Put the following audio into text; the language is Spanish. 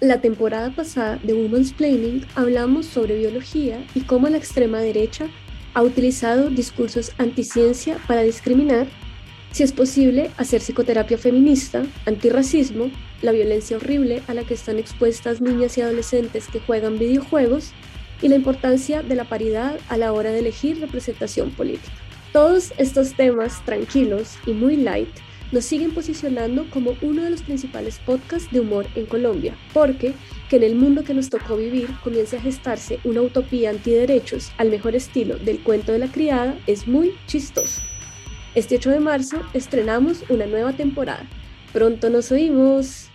La temporada pasada de Women's Planning hablamos sobre biología y cómo la extrema derecha ha utilizado discursos anticiencia para discriminar, si es posible, hacer psicoterapia feminista, antirracismo, la violencia horrible a la que están expuestas niñas y adolescentes que juegan videojuegos y la importancia de la paridad a la hora de elegir representación política. Todos estos temas tranquilos y muy light nos siguen posicionando como uno de los principales podcasts de humor en Colombia, porque que en el mundo que nos tocó vivir comience a gestarse una utopía antiderechos al mejor estilo del cuento de la criada es muy chistoso. Este 8 de marzo estrenamos una nueva temporada. Pronto nos oímos.